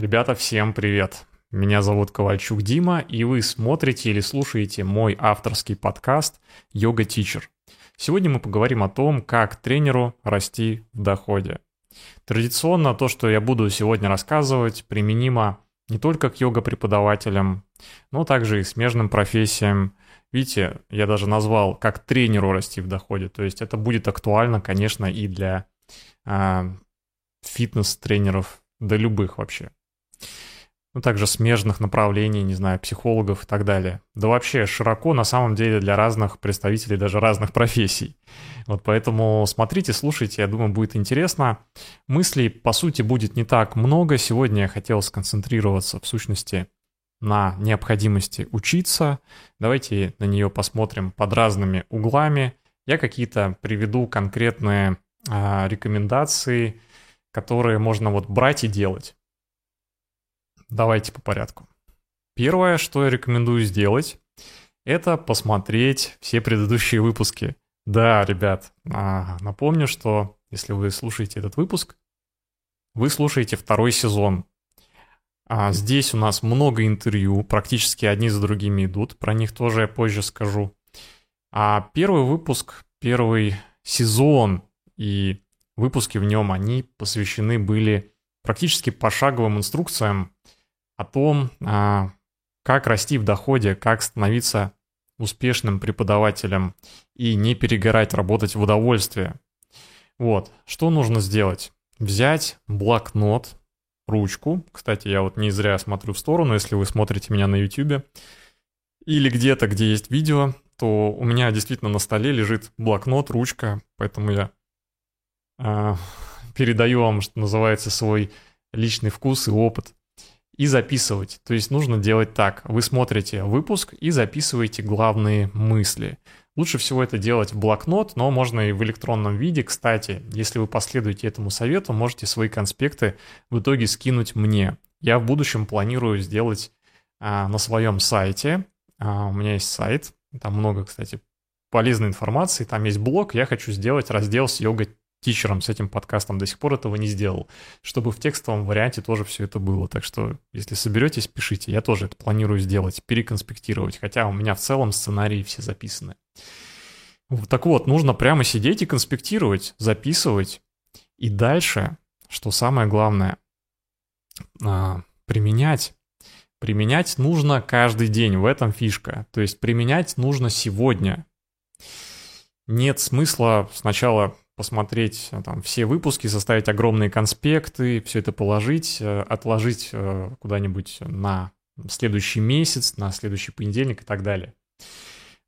Ребята, всем привет! Меня зовут Ковальчук Дима, и вы смотрите или слушаете мой авторский подкаст «Йога Тичер». Сегодня мы поговорим о том, как тренеру расти в доходе. Традиционно то, что я буду сегодня рассказывать, применимо не только к йога-преподавателям, но также и смежным профессиям. Видите, я даже назвал, как тренеру расти в доходе. То есть это будет актуально, конечно, и для э, фитнес-тренеров, да любых вообще ну, также смежных направлений, не знаю, психологов и так далее. Да вообще широко на самом деле для разных представителей даже разных профессий. Вот поэтому смотрите, слушайте, я думаю, будет интересно. Мыслей, по сути, будет не так много. Сегодня я хотел сконцентрироваться, в сущности, на необходимости учиться. Давайте на нее посмотрим под разными углами. Я какие-то приведу конкретные а, рекомендации, которые можно вот брать и делать. Давайте по порядку. Первое, что я рекомендую сделать, это посмотреть все предыдущие выпуски. Да, ребят, а, напомню, что если вы слушаете этот выпуск, вы слушаете второй сезон. А здесь у нас много интервью, практически одни за другими идут, про них тоже я позже скажу. А первый выпуск, первый сезон и выпуски в нем, они посвящены были практически пошаговым инструкциям, о том, а, как расти в доходе, как становиться успешным преподавателем и не перегорать, работать в удовольствие. Вот, что нужно сделать? Взять блокнот, ручку. Кстати, я вот не зря смотрю в сторону, если вы смотрите меня на YouTube. Или где-то, где есть видео, то у меня действительно на столе лежит блокнот, ручка, поэтому я э, передаю вам, что называется, свой личный вкус и опыт и записывать. То есть нужно делать так. Вы смотрите выпуск и записываете главные мысли. Лучше всего это делать в блокнот, но можно и в электронном виде. Кстати, если вы последуете этому совету, можете свои конспекты в итоге скинуть мне. Я в будущем планирую сделать а, на своем сайте. А, у меня есть сайт, там много, кстати, полезной информации. Там есть блог. Я хочу сделать раздел с йога тичером с этим подкастом до сих пор этого не сделал, чтобы в текстовом варианте тоже все это было. Так что, если соберетесь, пишите. Я тоже это планирую сделать, переконспектировать, хотя у меня в целом сценарии все записаны. Так вот, нужно прямо сидеть и конспектировать, записывать. И дальше, что самое главное, а, применять. Применять нужно каждый день, в этом фишка. То есть применять нужно сегодня. Нет смысла сначала посмотреть э, там все выпуски, составить огромные конспекты, все это положить, э, отложить э, куда-нибудь на следующий месяц, на следующий понедельник и так далее.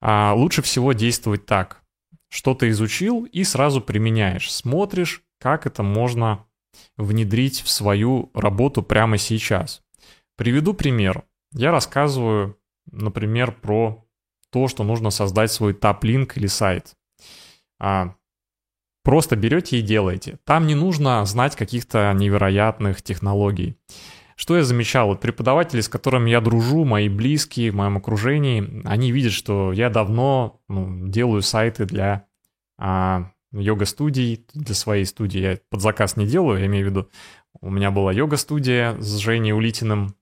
А лучше всего действовать так. Что-то изучил и сразу применяешь. Смотришь, как это можно внедрить в свою работу прямо сейчас. Приведу пример. Я рассказываю, например, про то, что нужно создать свой топ-линк или сайт. А Просто берете и делаете. Там не нужно знать каких-то невероятных технологий. Что я замечал? Вот преподаватели, с которыми я дружу, мои близкие, в моем окружении, они видят, что я давно ну, делаю сайты для а, йога-студий, для своей студии. Я под заказ не делаю, я имею в виду. У меня была йога-студия с Женей Улитиным.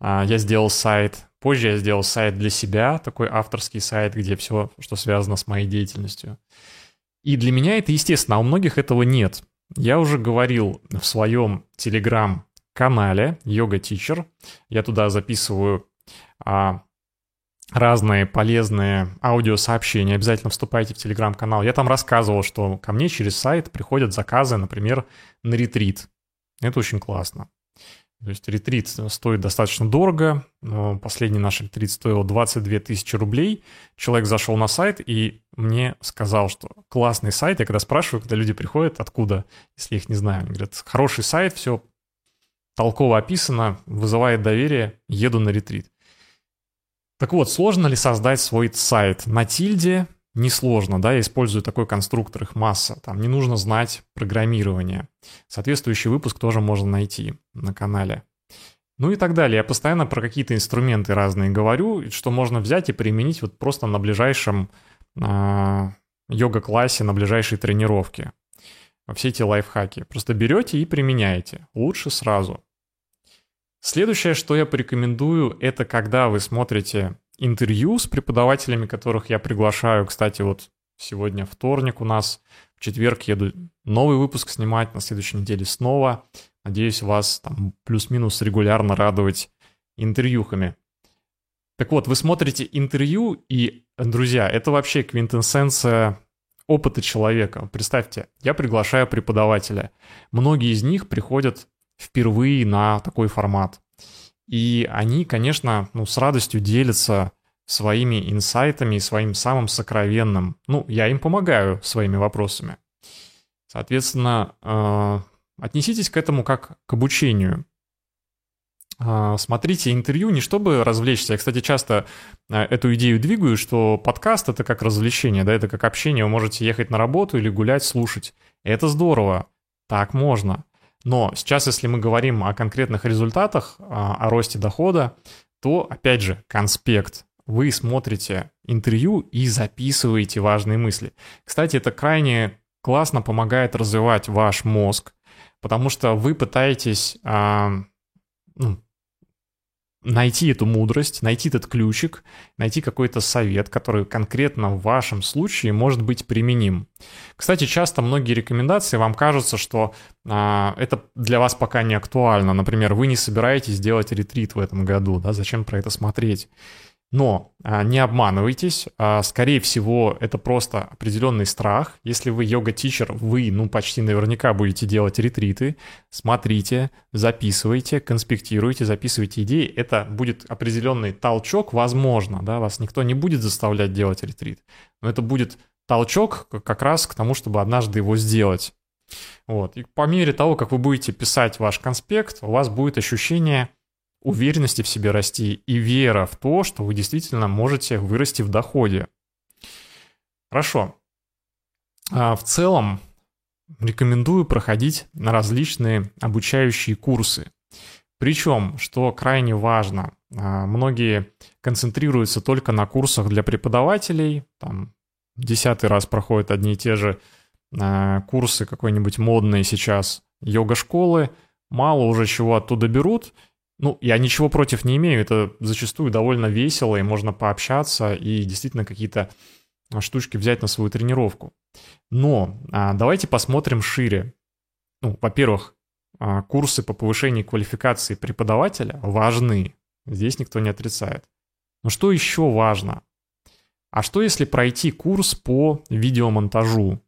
А, я сделал сайт. Позже я сделал сайт для себя, такой авторский сайт, где все, что связано с моей деятельностью. И для меня это естественно, а у многих этого нет. Я уже говорил в своем телеграм-канале Yoga Teacher. Я туда записываю а, разные полезные аудиосообщения. Обязательно вступайте в телеграм-канал. Я там рассказывал, что ко мне через сайт приходят заказы, например, на ретрит. Это очень классно. То есть ретрит стоит достаточно дорого. Последний наш ретрит стоил 22 тысячи рублей. Человек зашел на сайт и мне сказал, что классный сайт. Я когда спрашиваю, когда люди приходят, откуда, если их не знаю, они говорят, хороший сайт, все толково описано, вызывает доверие, еду на ретрит. Так вот, сложно ли создать свой сайт? На тильде несложно, да, я использую такой конструктор, их масса. Там не нужно знать программирование. Соответствующий выпуск тоже можно найти на канале. Ну и так далее. Я постоянно про какие-то инструменты разные говорю, что можно взять и применить вот просто на ближайшем э, йога-классе, на ближайшей тренировке. Все эти лайфхаки. Просто берете и применяете. Лучше сразу. Следующее, что я порекомендую, это когда вы смотрите интервью с преподавателями, которых я приглашаю. Кстати, вот сегодня вторник у нас, в четверг еду новый выпуск снимать, на следующей неделе снова. Надеюсь, вас там плюс-минус регулярно радовать интервьюхами. Так вот, вы смотрите интервью, и, друзья, это вообще квинтэссенция опыта человека. Представьте, я приглашаю преподавателя. Многие из них приходят впервые на такой формат. И они, конечно, ну, с радостью делятся своими инсайтами и своим самым сокровенным. Ну, я им помогаю своими вопросами. Соответственно, э, отнеситесь к этому как к обучению. Э, смотрите интервью не чтобы развлечься. Я, кстати, часто э, эту идею двигаю, что подкаст — это как развлечение, да, это как общение. Вы можете ехать на работу или гулять, слушать. Это здорово. Так можно. Но сейчас, если мы говорим о конкретных результатах, о росте дохода, то, опять же, конспект. Вы смотрите интервью и записываете важные мысли. Кстати, это крайне классно помогает развивать ваш мозг, потому что вы пытаетесь ну, найти эту мудрость, найти этот ключик, найти какой-то совет, который конкретно в вашем случае может быть применим. Кстати, часто многие рекомендации вам кажутся, что а, это для вас пока не актуально. Например, вы не собираетесь делать ретрит в этом году, да, зачем про это смотреть? Но а, не обманывайтесь, а, скорее всего, это просто определенный страх. Если вы йога-тичер, вы, ну, почти наверняка будете делать ретриты. Смотрите, записывайте, конспектируйте, записывайте идеи. Это будет определенный толчок, возможно, да, вас никто не будет заставлять делать ретрит. Но это будет толчок как раз к тому, чтобы однажды его сделать. Вот. И по мере того, как вы будете писать ваш конспект, у вас будет ощущение уверенности в себе расти и вера в то, что вы действительно можете вырасти в доходе. Хорошо. А в целом рекомендую проходить на различные обучающие курсы. Причем, что крайне важно, а, многие концентрируются только на курсах для преподавателей, там десятый раз проходят одни и те же а, курсы какой-нибудь модные сейчас йога-школы, мало уже чего оттуда берут, ну, я ничего против не имею, это зачастую довольно весело, и можно пообщаться, и действительно какие-то штучки взять на свою тренировку. Но а, давайте посмотрим шире. Ну, во-первых, а, курсы по повышению квалификации преподавателя важны. Здесь никто не отрицает. Но что еще важно? А что если пройти курс по видеомонтажу?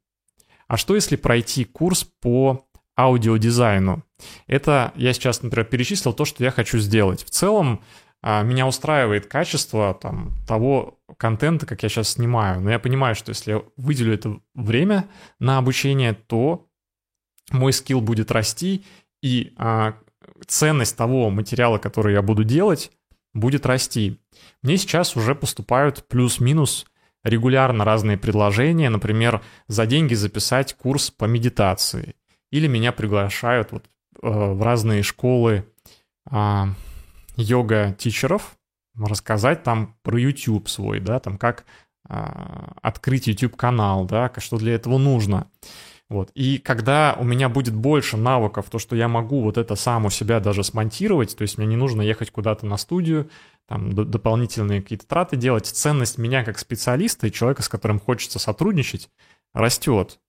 А что если пройти курс по аудиодизайну. Это я сейчас, например, перечислил то, что я хочу сделать. В целом а, меня устраивает качество там, того контента, как я сейчас снимаю. Но я понимаю, что если я выделю это время на обучение, то мой скилл будет расти, и а, ценность того материала, который я буду делать, будет расти. Мне сейчас уже поступают плюс-минус регулярно разные предложения, например, за деньги записать курс по медитации – или меня приглашают вот, э, в разные школы э, йога-тичеров, рассказать там про YouTube свой, да, там как э, открыть YouTube-канал, да, что для этого нужно. Вот. И когда у меня будет больше навыков, то, что я могу вот это сам у себя даже смонтировать, то есть мне не нужно ехать куда-то на студию, там дополнительные какие-то траты делать, ценность меня как специалиста и человека, с которым хочется сотрудничать, растет.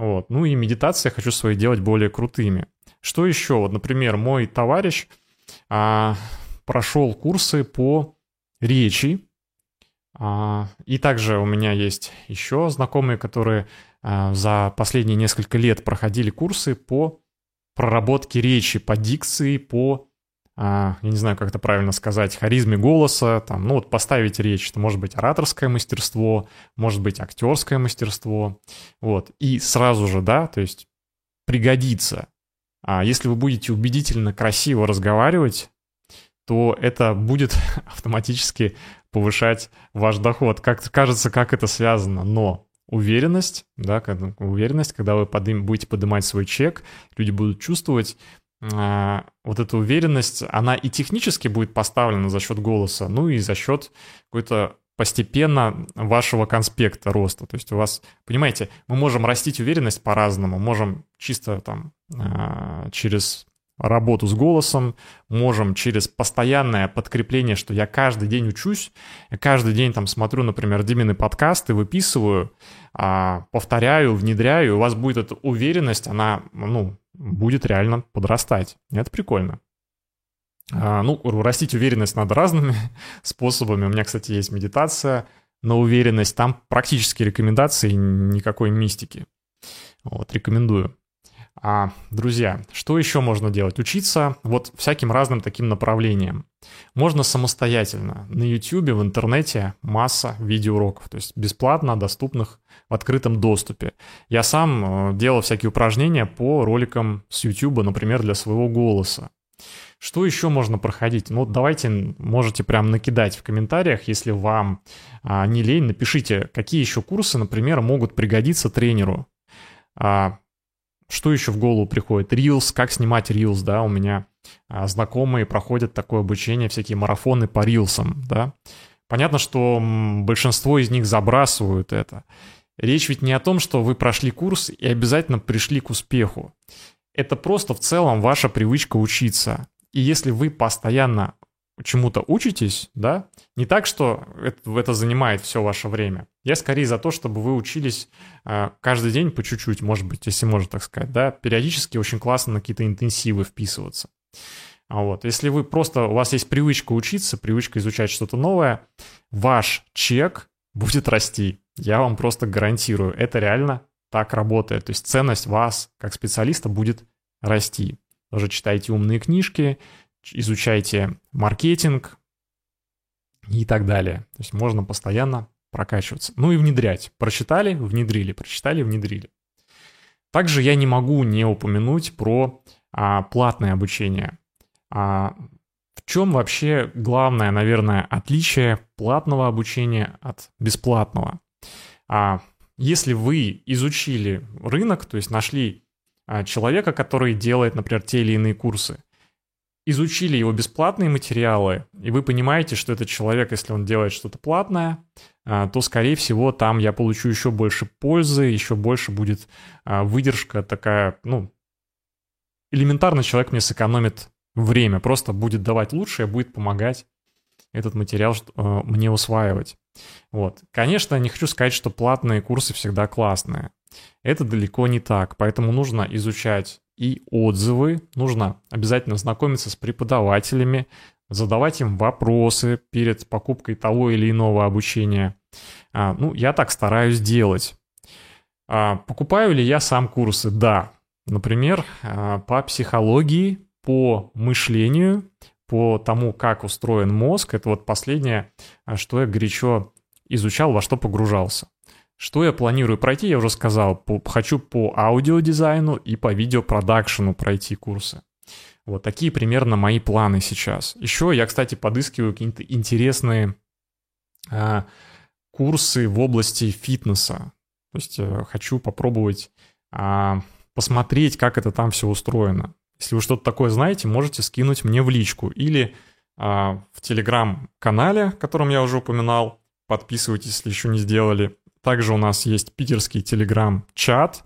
Вот. Ну и медитации я хочу свои делать более крутыми. Что еще? Вот, например, мой товарищ а, прошел курсы по речи. А, и также у меня есть еще знакомые, которые а, за последние несколько лет проходили курсы по проработке речи, по дикции, по я не знаю, как это правильно сказать, харизме голоса, там, ну вот поставить речь, это может быть ораторское мастерство, может быть актерское мастерство, вот, и сразу же, да, то есть пригодится. А если вы будете убедительно красиво разговаривать, то это будет автоматически повышать ваш доход. Как кажется, как это связано, но уверенность, да, уверенность, когда вы подым, будете поднимать свой чек, люди будут чувствовать, а, вот эта уверенность, она и технически будет поставлена за счет голоса, ну и за счет какой-то постепенно вашего конспекта роста. То есть у вас, понимаете, мы можем растить уверенность по-разному, можем чисто там а, через работу с голосом, можем через постоянное подкрепление, что я каждый день учусь, я каждый день там смотрю, например, Димины подкасты, выписываю, а, повторяю, внедряю, у вас будет эта уверенность, она, ну, будет реально подрастать. Это прикольно. А, ну, растить уверенность надо разными способами. У меня, кстати, есть медитация на уверенность. Там практически рекомендации, никакой мистики. Вот, рекомендую. А, друзья, что еще можно делать? Учиться вот всяким разным таким направлениям. Можно самостоятельно. На YouTube, в интернете масса видеоуроков, то есть бесплатно доступных в открытом доступе. Я сам э, делал всякие упражнения по роликам с YouTube, например, для своего голоса. Что еще можно проходить? Ну, давайте, можете прям накидать в комментариях, если вам а, не лень, напишите, какие еще курсы, например, могут пригодиться тренеру. А, что еще в голову приходит? Reels, как снимать Reels, да, у меня а, знакомые проходят такое обучение, всякие марафоны по рилсам, да. Понятно, что большинство из них забрасывают это. Речь ведь не о том, что вы прошли курс и обязательно пришли к успеху. Это просто в целом ваша привычка учиться. И если вы постоянно чему-то учитесь, да, не так, что это, это занимает все ваше время. Я скорее за то, чтобы вы учились э, каждый день по чуть-чуть, может быть, если можно так сказать, да, периодически очень классно на какие-то интенсивы вписываться. А вот, если вы просто, у вас есть привычка учиться, привычка изучать что-то новое, ваш чек будет расти. Я вам просто гарантирую, это реально так работает. То есть ценность вас как специалиста будет расти. Тоже читайте умные книжки, изучайте маркетинг и так далее. То есть можно постоянно прокачиваться. Ну и внедрять. Прочитали, внедрили, прочитали, внедрили. Также я не могу не упомянуть про а, платное обучение. А, в чем вообще главное, наверное, отличие платного обучения от бесплатного? А, если вы изучили рынок, то есть нашли а, человека, который делает, например, те или иные курсы, изучили его бесплатные материалы, и вы понимаете, что этот человек, если он делает что-то платное, а, то, скорее всего, там я получу еще больше пользы, еще больше будет а, выдержка такая, ну, элементарно человек мне сэкономит время, просто будет давать лучшее, будет помогать этот материал мне усваивать. Вот. Конечно, не хочу сказать, что платные курсы всегда классные. Это далеко не так, поэтому нужно изучать и отзывы, нужно обязательно знакомиться с преподавателями, задавать им вопросы перед покупкой того или иного обучения. А, ну, я так стараюсь делать. А, покупаю ли я сам курсы? Да. Например, а, по психологии, по мышлению, по тому, как устроен мозг. Это вот последнее, что я горячо изучал, во что погружался. Что я планирую пройти, я уже сказал. По, хочу по аудиодизайну и по видеопродакшену пройти курсы. Вот такие примерно мои планы сейчас. Еще я, кстати, подыскиваю какие-то интересные а, курсы в области фитнеса. То есть а, хочу попробовать а, посмотреть, как это там все устроено. Если вы что-то такое знаете, можете скинуть мне в личку или а, в телеграм-канале, о котором я уже упоминал. Подписывайтесь, если еще не сделали. Также у нас есть питерский телеграм-чат.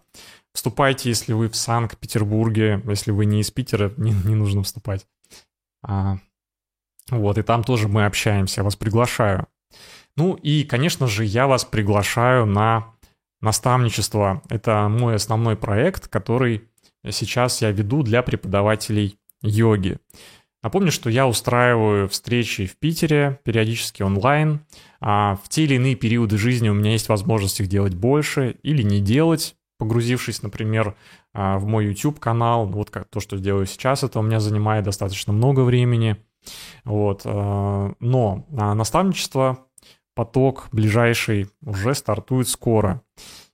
Вступайте, если вы в Санкт-Петербурге. Если вы не из Питера, не, не нужно вступать. А, вот, и там тоже мы общаемся. Я вас приглашаю. Ну и, конечно же, я вас приглашаю на наставничество. Это мой основной проект, который сейчас я веду для преподавателей йоги. Напомню, что я устраиваю встречи в Питере, периодически онлайн. А в те или иные периоды жизни у меня есть возможность их делать больше или не делать, погрузившись, например, а, в мой YouTube-канал. Вот как то, что делаю сейчас, это у меня занимает достаточно много времени. Вот. А, но наставничество, поток ближайший уже стартует скоро.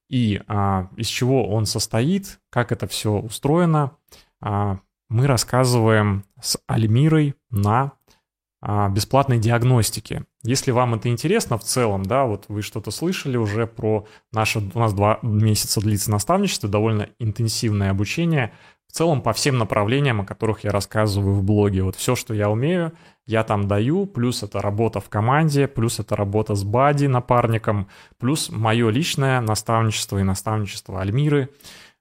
И а, из чего он состоит, как это все устроено, мы рассказываем с Альмирой на а, бесплатной диагностике. Если вам это интересно в целом, да, вот вы что-то слышали уже про наше, у нас два месяца длится наставничество, довольно интенсивное обучение, в целом по всем направлениям, о которых я рассказываю в блоге. Вот все, что я умею, я там даю, плюс это работа в команде, плюс это работа с бади, напарником, плюс мое личное наставничество и наставничество Альмиры –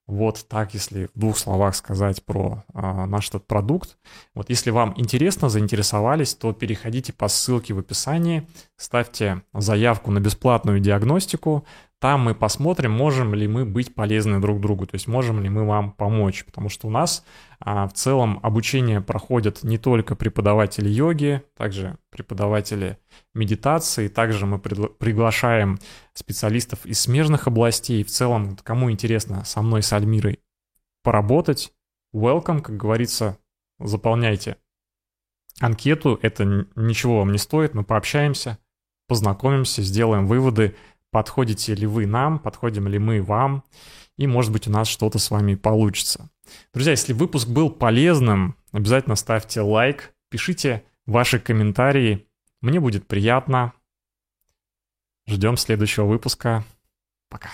Вот так, если в двух словах сказать про а, наш этот продукт. Вот если вам интересно, заинтересовались, то переходите по ссылке в описании, ставьте заявку на бесплатную диагностику. Там мы посмотрим, можем ли мы быть полезны друг другу, то есть можем ли мы вам помочь. Потому что у нас а, в целом обучение проходят не только преподаватели йоги, также преподаватели медитации, также мы приглашаем специалистов из смежных областей. В целом, кому интересно со мной, с Альмирой, поработать, welcome, как говорится, заполняйте анкету, это ничего вам не стоит, мы пообщаемся, познакомимся, сделаем выводы, подходите ли вы нам, подходим ли мы вам, и, может быть, у нас что-то с вами получится. Друзья, если выпуск был полезным, обязательно ставьте лайк, пишите ваши комментарии, мне будет приятно. Ждем следующего выпуска. Пока.